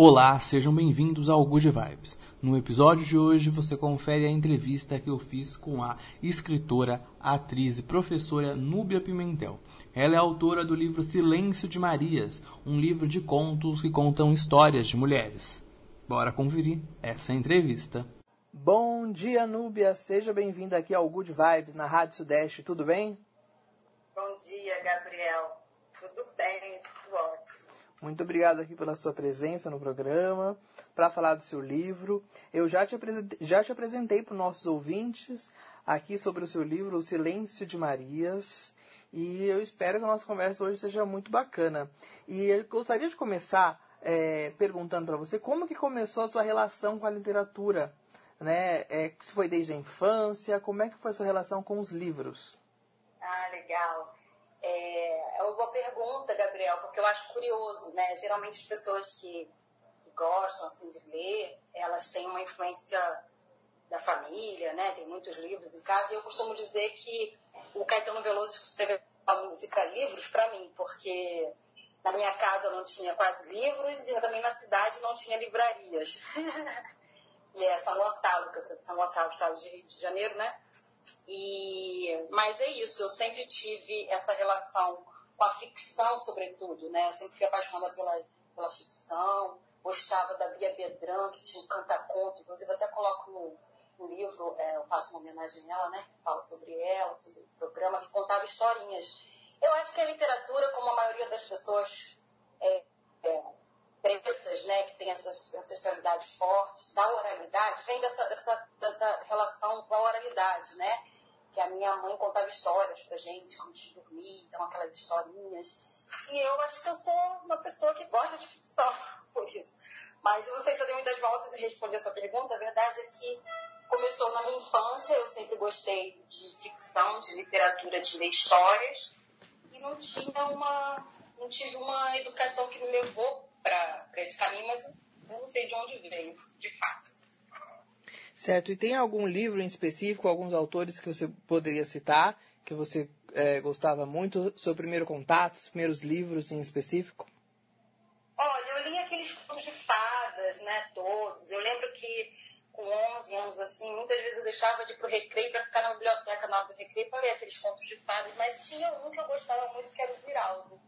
Olá, sejam bem-vindos ao Good Vibes. No episódio de hoje você confere a entrevista que eu fiz com a escritora, atriz e professora Núbia Pimentel. Ela é autora do livro Silêncio de Marias, um livro de contos que contam histórias de mulheres. Bora conferir essa entrevista. Bom dia, Núbia. Seja bem-vinda aqui ao Good Vibes na Rádio Sudeste. Tudo bem? Bom dia, Gabriel. Tudo bem, tudo ótimo. Muito obrigado aqui pela sua presença no programa, para falar do seu livro. Eu já te apresentei, já te apresentei para os nossos ouvintes aqui sobre o seu livro, O Silêncio de Marias. E eu espero que a nossa conversa hoje seja muito bacana. E eu gostaria de começar é, perguntando para você como que começou a sua relação com a literatura, né? É, se foi desde a infância, como é que foi a sua relação com os livros? Ah, legal. É, é uma boa pergunta, Gabriel, porque eu acho curioso, né? Geralmente as pessoas que gostam assim, de ler, elas têm uma influência da família, né? Tem muitos livros em casa. E eu costumo dizer que o Caetano Veloso escreveu a música livros para mim, porque na minha casa não tinha quase livros e também na cidade não tinha livrarias. e é São Gonçalo, que eu sou de São Gonçalo, estado de Rio de Janeiro, né? E, mas é isso, eu sempre tive essa relação com a ficção, sobretudo, né? Eu sempre fui apaixonada pela, pela ficção, gostava da Bia Bedran, que tinha um canta-conto, inclusive até coloco no, no livro, é, eu faço uma homenagem a ela, né? Fala sobre ela, sobre o programa, que contava historinhas. Eu acho que a literatura, como a maioria das pessoas é, pretas, né, que tem essas ancestralidades fortes, da oralidade, vem dessa, dessa, dessa relação com a oralidade, né? Que a minha mãe contava histórias pra gente antes de dormir, então aquelas historinhas. E eu acho que eu sou uma pessoa que gosta de ficção, por isso. Mas eu não sei se eu dei muitas voltas e respondi essa pergunta. A verdade é que começou na minha infância, eu sempre gostei de ficção, de literatura, de ler histórias. E não tinha uma, não tive uma educação que me levou para esse caminho, mas não sei de onde veio, de fato. Certo. E tem algum livro em específico, alguns autores que você poderia citar, que você é, gostava muito? Seu primeiro contato, os primeiros livros em específico? Olha, eu li aqueles contos de fadas, né, todos. Eu lembro que com 11 anos, assim, muitas vezes eu deixava de ir pro recreio para ficar na biblioteca na hora do recreio para ler aqueles contos de fadas, mas tinha um que eu gostava muito, que era o Ziraldo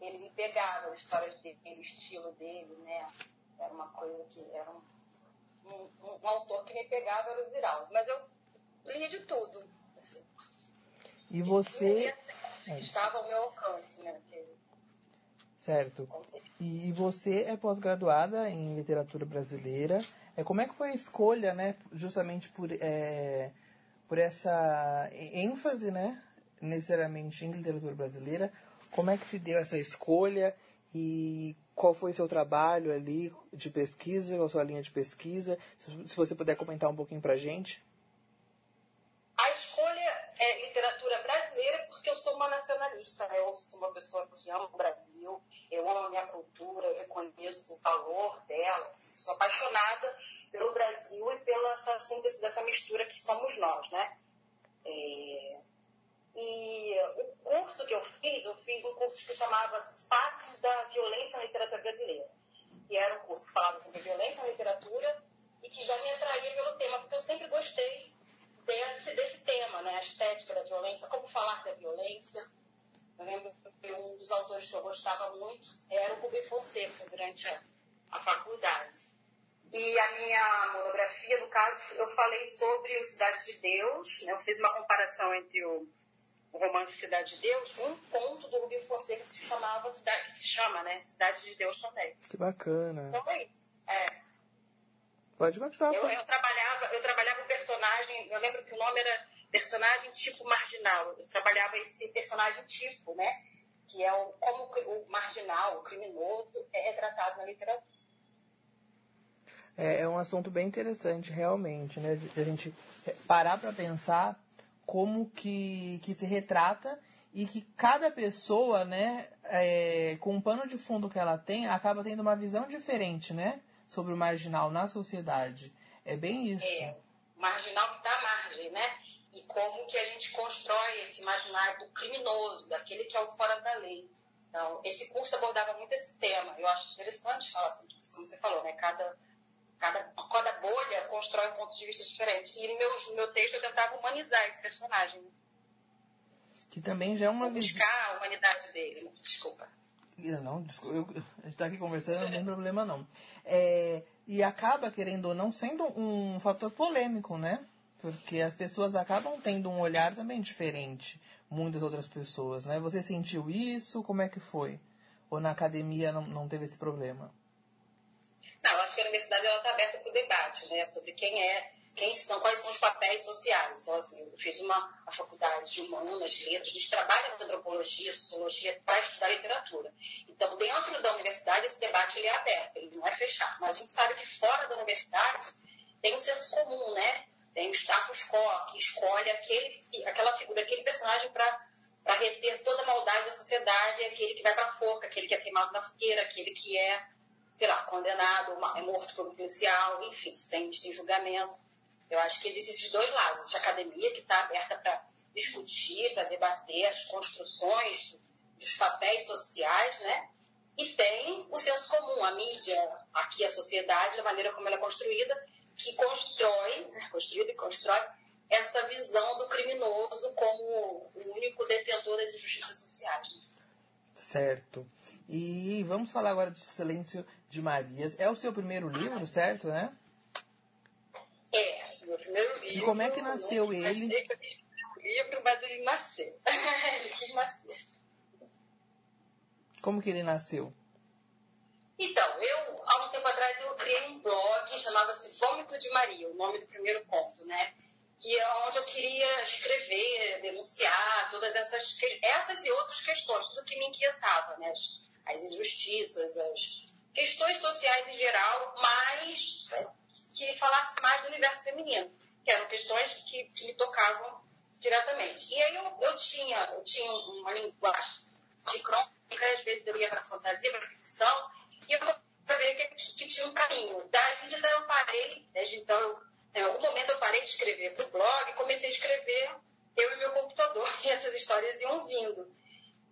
ele me pegava, as histórias dele, o estilo dele, né? Era uma coisa que era um, um, um, um autor que me pegava, era o Ziraldo. Mas eu lia de tudo. Assim. E você. É. Estava ao meu alcance, né? Certo. E você é pós-graduada em literatura brasileira. É, como é que foi a escolha, né? Justamente por, é, por essa ênfase, né? Necessariamente em literatura brasileira. Como é que se deu essa escolha e qual foi o seu trabalho ali de pesquisa, qual a sua linha de pesquisa? Se você puder comentar um pouquinho para a gente. A escolha é literatura brasileira porque eu sou uma nacionalista, né? eu sou uma pessoa que ama o Brasil, eu amo a minha cultura, eu reconheço o valor dela, sou apaixonada pelo Brasil e pela essa síntese dessa mistura que somos nós, né? É e o curso que eu fiz, eu fiz um curso que chamava Faces da Violência na Literatura Brasileira. E era um curso que falava sobre violência na literatura e que já me atraía pelo tema, porque eu sempre gostei desse, desse tema, né? A estética da violência, como falar da violência. Eu lembro que um dos autores que eu gostava muito era o Rubem Fonseca, durante a, a faculdade. E a minha monografia, no caso, eu falei sobre o Cidade de Deus, né? eu fiz uma comparação entre o o romance Cidade de Deus, um conto do Rubinho Fonseca que se chamava Cidade, que se chama, né? Cidade de Deus também. Que bacana. Então é isso. É. Pode continuar. Eu, eu, trabalhava, eu trabalhava o personagem, eu lembro que o nome era personagem tipo marginal. Eu trabalhava esse personagem tipo, né? Que é o, como o marginal, o criminoso, é retratado na literatura. É, é um assunto bem interessante, realmente, né? De a gente parar para pensar como que, que se retrata e que cada pessoa, né, é, com o pano de fundo que ela tem, acaba tendo uma visão diferente, né, sobre o marginal na sociedade. É bem isso. É, marginal que à margem, né? E como que a gente constrói esse marginal do criminoso, daquele que é o fora da lei. Então, esse curso abordava muito esse tema. Eu acho interessante falar sobre isso, como você falou, né? Cada, cada, cada bolha constrói um ponto de vista diferente. E no meu, meu texto eu tentava humanizar esse personagem. Que também já é uma visão. Buscar a humanidade dele. Desculpa. Não, desculpa, eu, a gente está aqui conversando, não tem problema não. É, e acaba, querendo ou não, sendo um fator polêmico, né? Porque as pessoas acabam tendo um olhar também diferente, muitas outras pessoas, né? Você sentiu isso? Como é que foi? Ou na academia não, não teve esse problema? Não, eu acho que a universidade está aberta para o debate, né? Sobre quem é, quem são, quais são os papéis sociais. Então, assim, eu fiz uma a faculdade de humanas, letras, a gente trabalha com antropologia, sociologia para estudar literatura. Então, dentro da universidade, esse debate ele é aberto, ele não é fechado. Mas a gente sabe que fora da universidade tem um senso comum, né? Tem o status quo, que escolhe aquele, aquela figura, aquele personagem para reter toda a maldade da sociedade, aquele que vai para a forca, aquele que é queimado na fogueira, aquele que é, sei lá, condenado, é morto pelo policial, enfim, sem, sem julgamento. Eu acho que existem esses dois lados. Essa academia que está aberta para discutir, para debater as construções dos papéis sociais, né? E tem o senso comum, a mídia, aqui a sociedade, da maneira como ela é construída, que constrói, né, construída e constrói, essa visão do criminoso como o único detentor das injustiças sociais. Né? Certo. E vamos falar agora de Silêncio de Marias. É o seu primeiro livro, certo, né? É, meu primeiro livro. E como é que nasceu ele? Eu um livro, mas ele nasceu. ele quis nascer. Como que ele nasceu? Então, eu, há um tempo atrás, eu criei um blog, chamava-se Vômito de Maria, o nome do primeiro conto, né? Que é onde eu queria escrever, denunciar todas essas, essas e outras questões, tudo que me inquietava, né? As, as injustiças, as questões sociais em geral, mas é, que falasse mais do universo feminino, que eram questões que, que me tocavam diretamente. E aí eu, eu, tinha, eu tinha uma linguagem de crônica, às vezes eu ia para fantasia, para ficção, e eu sabia que, que tinha um caminho. Daí então eu parei, desde então, eu, em algum momento eu parei de escrever para o blog e comecei a escrever eu e meu computador, e essas histórias iam vindo.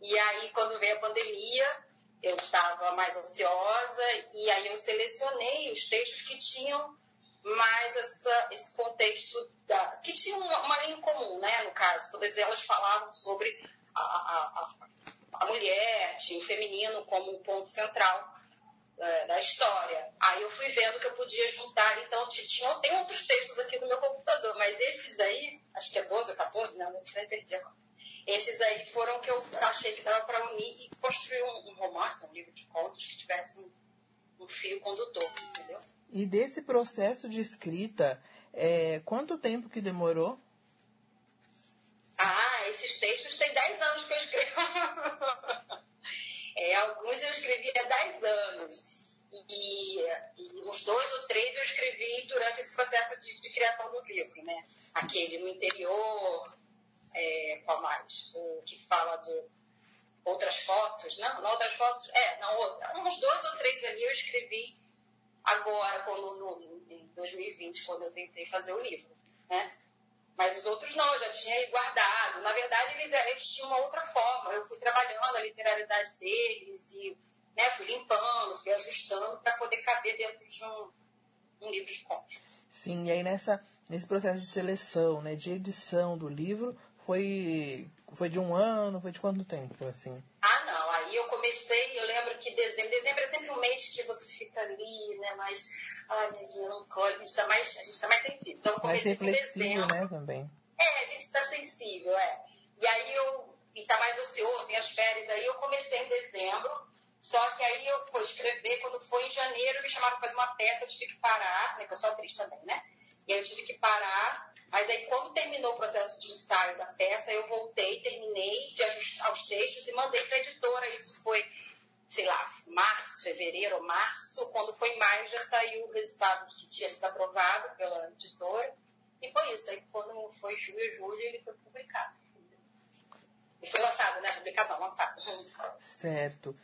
E aí, quando veio a pandemia, eu estava mais ansiosa, e aí eu selecionei os textos que tinham mais essa, esse contexto, da, que tinham uma, uma linha comum, né, no caso. Todas elas falavam sobre a, a, a, a mulher, tinha o feminino como um ponto central é, da história. Aí eu fui vendo que eu podia juntar, então tinha, tem outros textos aqui no meu computador, mas esses aí, acho que é 12 ou 14, não, não sei, perdi agora. Esses aí foram que eu achei que dava para unir e construir um, um, romance, um livro de contos que tivesse um, um fio condutor, entendeu? E desse processo de escrita, é, quanto tempo que demorou? Ah, esses textos têm 10 anos que eu escrevo. É, alguns eu escrevi há 10 anos. E, e, uns dois ou três eu escrevi durante esse processo de, de criação do livro, né? Aquele no interior, é, qual mais? O que fala de outras fotos, não? Não outras fotos? É, não, outra. Uns dois ou três ali eu escrevi agora, quando, no, em 2020, quando eu tentei fazer o livro, né? Mas os outros não, eu já tinha guardado. Na verdade, eles, eles tinham uma outra forma. Eu fui trabalhando a literalidade deles e né, fui limpando, fui ajustando para poder caber dentro de um, um livro de contos. Sim, e aí nessa, nesse processo de seleção, né, de edição do livro, foi, foi de um ano, foi de quanto tempo, assim? Ah, não. Aí eu comecei, eu lembro que dezembro, dezembro é sempre um mês que você fica ali, né, mais ai, minha melancólica, a gente está mais, a gente tá mais sensível. Então, eu comecei mais reflexivo, né, também. É, a gente está sensível, é. E aí eu, e tá mais ocioso, tem as férias, aí eu comecei em dezembro, só que aí eu fui escrever, quando foi em janeiro, me chamaram para fazer uma peça, eu tive que parar, né, porque eu sou atriz também, né? E aí eu tive que parar, mas aí quando terminou o processo de ensaio da peça, eu voltei, terminei de ajustar os textos e mandei para a editora. Isso foi sei lá, março, fevereiro março, quando foi maio já saiu o resultado que tinha sido aprovado pela editora. E foi isso. Aí quando foi junho, julho, ele foi publicado. E foi lançado, né? Publicado não, lançado. Certo.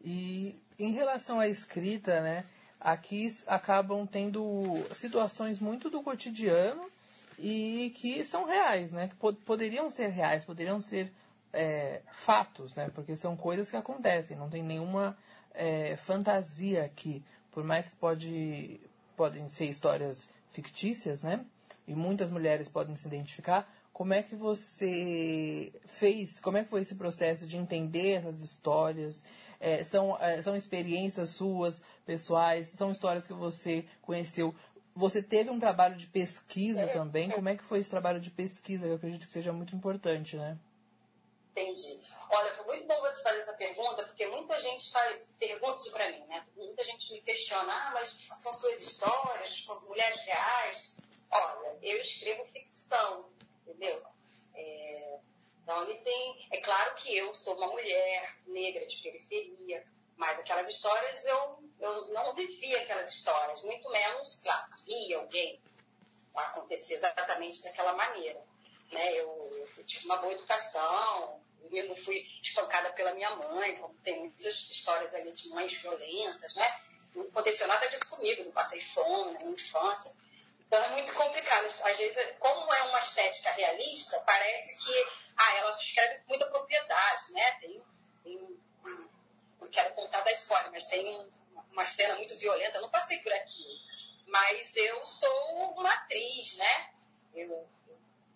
E em relação à escrita, né? Aqui acabam tendo situações muito do cotidiano e que são reais, né? Que poderiam ser reais, poderiam ser é, fatos, né? Porque são coisas que acontecem, não tem nenhuma é, fantasia aqui. Por mais que pode, podem ser histórias fictícias, né? E muitas mulheres podem se identificar. Como é que você fez? Como é que foi esse processo de entender essas histórias? É, são, é, são experiências suas, pessoais, são histórias que você conheceu. Você teve um trabalho de pesquisa também. Como é que foi esse trabalho de pesquisa? Eu acredito que seja muito importante, né? Entendi. Olha, foi muito bom você fazer essa pergunta, porque muita gente faz, pergunta isso para mim, né? Muita gente me questiona, ah, mas são suas histórias, são mulheres reais. Olha, eu escrevo ficção, entendeu? É, então, ele tem. É claro que eu sou uma mulher negra de periferia, mas aquelas histórias eu, eu não vivia aquelas histórias, muito menos, claro, via alguém acontecer exatamente daquela maneira. Né? Eu, eu tive uma boa educação, eu não fui espancada pela minha mãe, como tem muitas histórias ali de mães violentas, né? Não aconteceu nada disso comigo, não passei fome na minha infância. Então é muito complicado. Às vezes, como é uma estética realista, parece que ah, ela escreve com muita propriedade, né? Tem, quero contar da história, mas tem um, uma cena muito violenta. Eu não passei por aquilo. Mas eu sou uma atriz, né? Eu,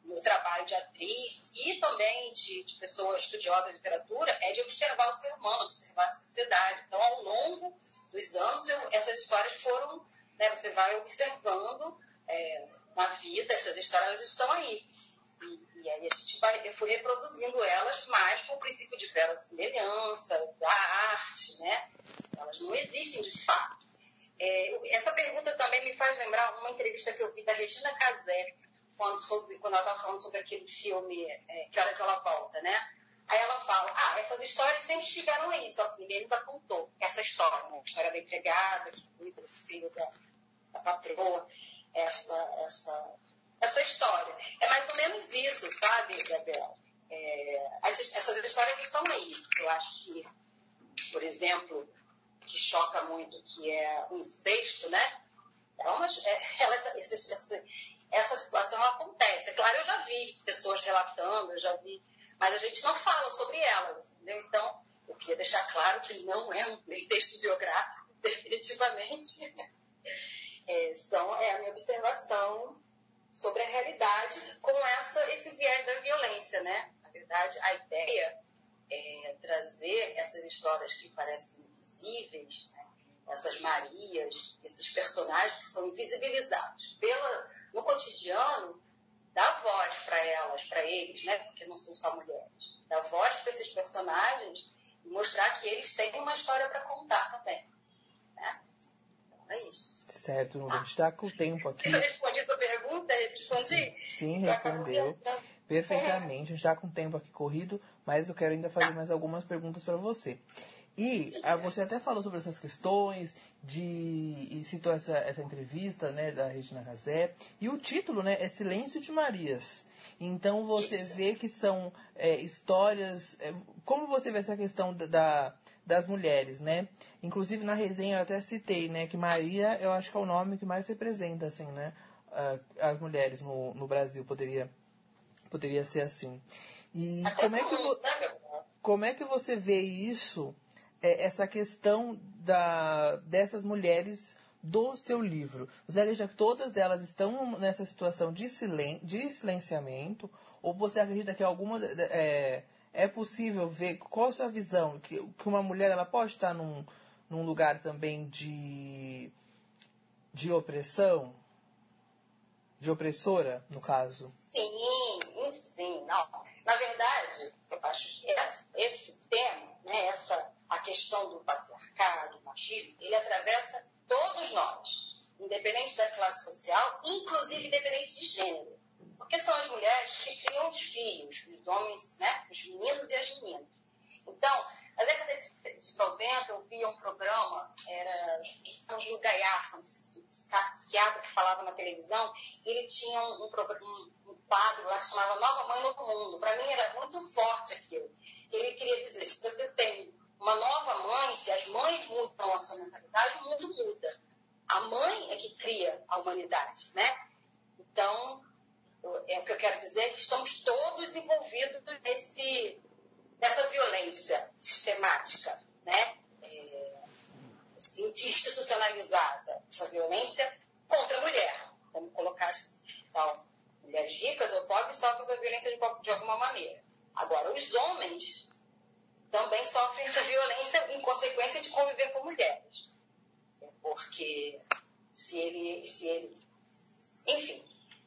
meu trabalho de atriz e também de, de pessoa estudiosa de literatura é de observar o ser humano, observar a sociedade. Então, ao longo dos anos, eu, essas histórias foram, né, você vai observando é, na vida, essas histórias estão aí. E, e, aí a gente vai, eu fui reproduzindo elas mais com o princípio de semelhança, da arte, né? Elas não existem de fato. É, essa pergunta também me faz lembrar uma entrevista que eu vi da Regina Casé, quando, sobre, quando ela estava falando sobre aquele filme é, Que Horas Ela Volta, né? Aí ela fala, ah, essas histórias sempre estiveram aí, só que ninguém nunca contou essa história, né? A história da empregada que cuida do filho da, da patroa, essa, essa, essa história. É mais ou menos isso, sabe, Gabriel? É, essas histórias estão aí. Eu acho que, por exemplo, que choca muito, que é o incesto, né? É uma, é, ela, esse, esse, essa situação acontece. É claro, eu já vi pessoas relatando, eu já vi, mas a gente não fala sobre elas, entendeu? Então, eu queria deixar claro que não é um texto biográfico, definitivamente. É, são, é a minha observação sobre a realidade com essa, esse viés da violência, né? Na verdade, a ideia é trazer essas histórias que parecem invisíveis, né? essas Marias, esses personagens que são invisibilizados pela no cotidiano, dar voz para elas, para eles, né? Porque não são só mulheres. Dar voz para esses personagens e mostrar que eles têm uma história para contar também. Então é isso. Certo, Nura. A gente está com o tempo aqui. Você respondi sua pergunta? Respondi? Sim, respondeu. Perfeitamente. A gente está com o tempo aqui corrido, mas eu quero ainda fazer mais algumas perguntas para você. E ah, você até falou sobre essas questões de e citou essa, essa entrevista né, da Regina Casé. E o título né, é Silêncio de Marias. Então você Isso. vê que são é, histórias. É, como você vê essa questão da, das mulheres, né? Inclusive na resenha eu até citei, né, que Maria eu acho que é o nome que mais representa, assim, né? as mulheres no, no Brasil poderia, poderia ser assim. E como é, que né, como é que você vê isso é, essa questão da, dessas mulheres do seu livro. Você acredita que todas elas estão nessa situação de, silen de silenciamento? Ou você acredita que alguma é, é possível ver qual a sua visão que, que uma mulher ela pode estar num, num lugar também de de opressão, de opressora, no caso? Sim, sim, não. Na verdade, eu acho esse, esse tema, né, essa a questão do patriarcado, do machismo, ele atravessa todos nós, independente da classe social, inclusive independente de gênero. Porque são as mulheres que criam os filhos, os homens, né, os meninos e as meninas. Então, na década de 90, eu via um programa, era Gil Gaiarça, um psiquiatra que falava na televisão, ele tinha um, um, um quadro lá que chamava Nova Mãe no Mundo. Para mim era muito forte aquilo. Ele queria dizer, se você tem uma nova mãe, se as mães mudam a sua mentalidade, o mundo muda. A mãe é que cria a humanidade, né? Então, é o que eu quero dizer, que estamos todos envolvidos nesse, sistemática, né? É, institucionalizada, essa violência contra a mulher. Vamos colocar assim. Então, mulheres ricas ou pobres sofrem essa violência de, de alguma maneira. Agora, os homens também sofrem essa violência em consequência de conviver com mulheres. Porque se ele, se ele enfim,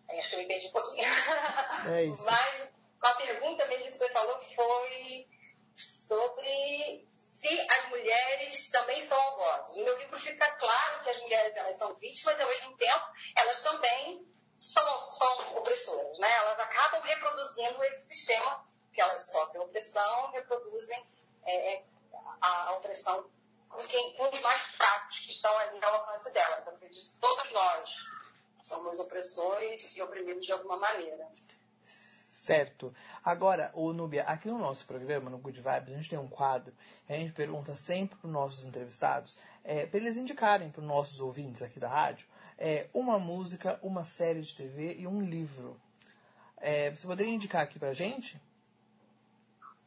acho que eu me perdi um pouquinho. É isso. Mas a pergunta mesmo que você falou foi sobre se as mulheres também são algozes. No meu livro fica claro que as mulheres elas são vítimas e, ao mesmo tempo, elas também são, são opressoras. Né? Elas acabam reproduzindo esse sistema que elas sofrem opressão, reproduzem é, é a, a, opressão com, quem, com os mais fracos que estão ali ao alcance delas. Então, acredito que todos nós somos opressores e oprimidos de alguma maneira. Certo. Agora, o Nubia, aqui no nosso programa, no Good Vibes, a gente tem um quadro, a gente pergunta sempre para os nossos entrevistados, é, para eles indicarem para os nossos ouvintes aqui da rádio, é, uma música, uma série de TV e um livro. É, você poderia indicar aqui para a gente?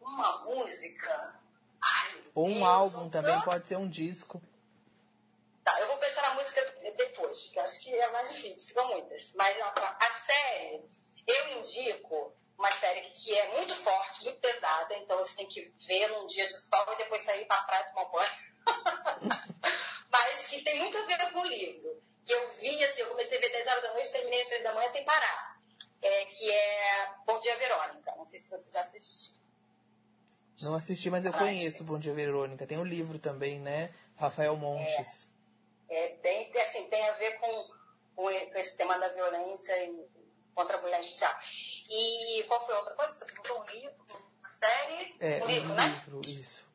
Uma música? Ai, Ou um Deus, álbum também, pode ser um disco. Tá, eu vou pensar na música depois, que é mais difícil, ficam muitas. Mas a, a série, eu indico uma série que é muito forte, muito pesada, então você tem que ver num dia de sol e depois sair para praia tomar um banho. Mas que tem muito a ver com o livro. Que eu vi, assim, eu comecei a ver 10 horas da noite, terminei às 3 da manhã sem parar. É, que é Bom Dia Verônica. Não sei se você já assistiu. Não assisti, mas eu conheço Bom Dia Verônica. Tem o um livro também, né? Rafael Montes. É, é bem, assim, tem a ver com, com, esse tema da violência e contra a mulher judicial. E qual foi a outra coisa? Você perguntou um livro, uma série? É, um livro, um né? livro, isso.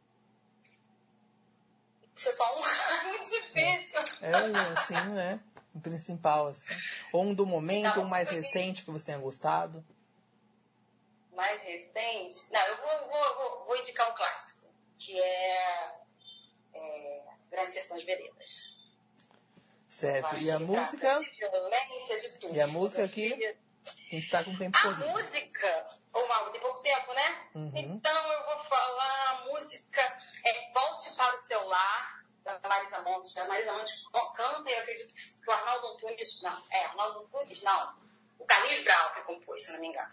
Isso é só um muito difícil. É um, assim, né? Um principal, assim. Ou um do momento, Não, um mais recente que você tenha gostado. Mais recente? Não, eu vou, vou, vou, vou indicar um clássico, que é, é Grandes Sertões Veredas. Certo. E a música? E a música aqui? A gente tá com tempo A corrido. música, ô Mauro, tem pouco tempo, né? Uhum. Então eu vou falar a música é Volte para o Seu Lar, da Marisa Monte. A Marisa Monte canta e eu acredito que o Arnaldo Antunes, não, é, Arnaldo Antunes, não. O Carlinhos Brau que compôs, se não me engano.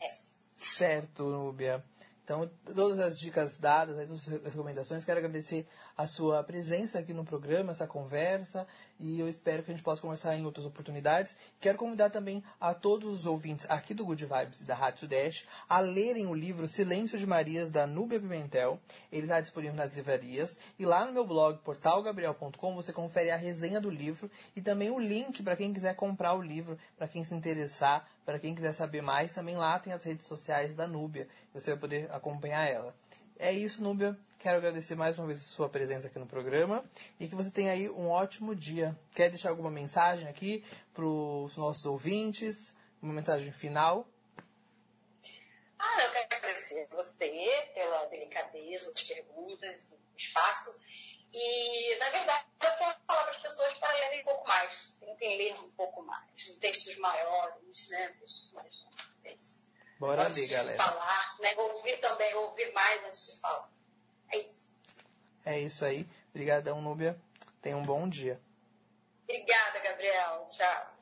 É. Certo, Núbia. Então, todas as dicas dadas, todas as recomendações, quero agradecer a sua presença aqui no programa, essa conversa, e eu espero que a gente possa conversar em outras oportunidades. Quero convidar também a todos os ouvintes aqui do Good Vibes e da Rádio Sudeste a lerem o livro Silêncio de Marias, da Núbia Pimentel. Ele está disponível nas livrarias. E lá no meu blog, portalgabriel.com, você confere a resenha do livro e também o link para quem quiser comprar o livro, para quem se interessar, para quem quiser saber mais. Também lá tem as redes sociais da Núbia. Você vai poder acompanhar ela. É isso, Núbia. Quero agradecer mais uma vez a sua presença aqui no programa e que você tenha aí um ótimo dia. Quer deixar alguma mensagem aqui para os nossos ouvintes? Uma mensagem final? Ah, eu quero agradecer a você pela delicadeza das perguntas, do espaço. E, na verdade, eu quero falar para as pessoas para lerem um pouco mais, tentem ler um pouco mais, em textos maiores, né? Textos mais, Bora antes ali, galera. falar, né? Ouvir também, ouvir mais antes de falar. É isso. É isso aí. Obrigadão, Núbia. Tenha um bom dia. Obrigada, Gabriel. Tchau.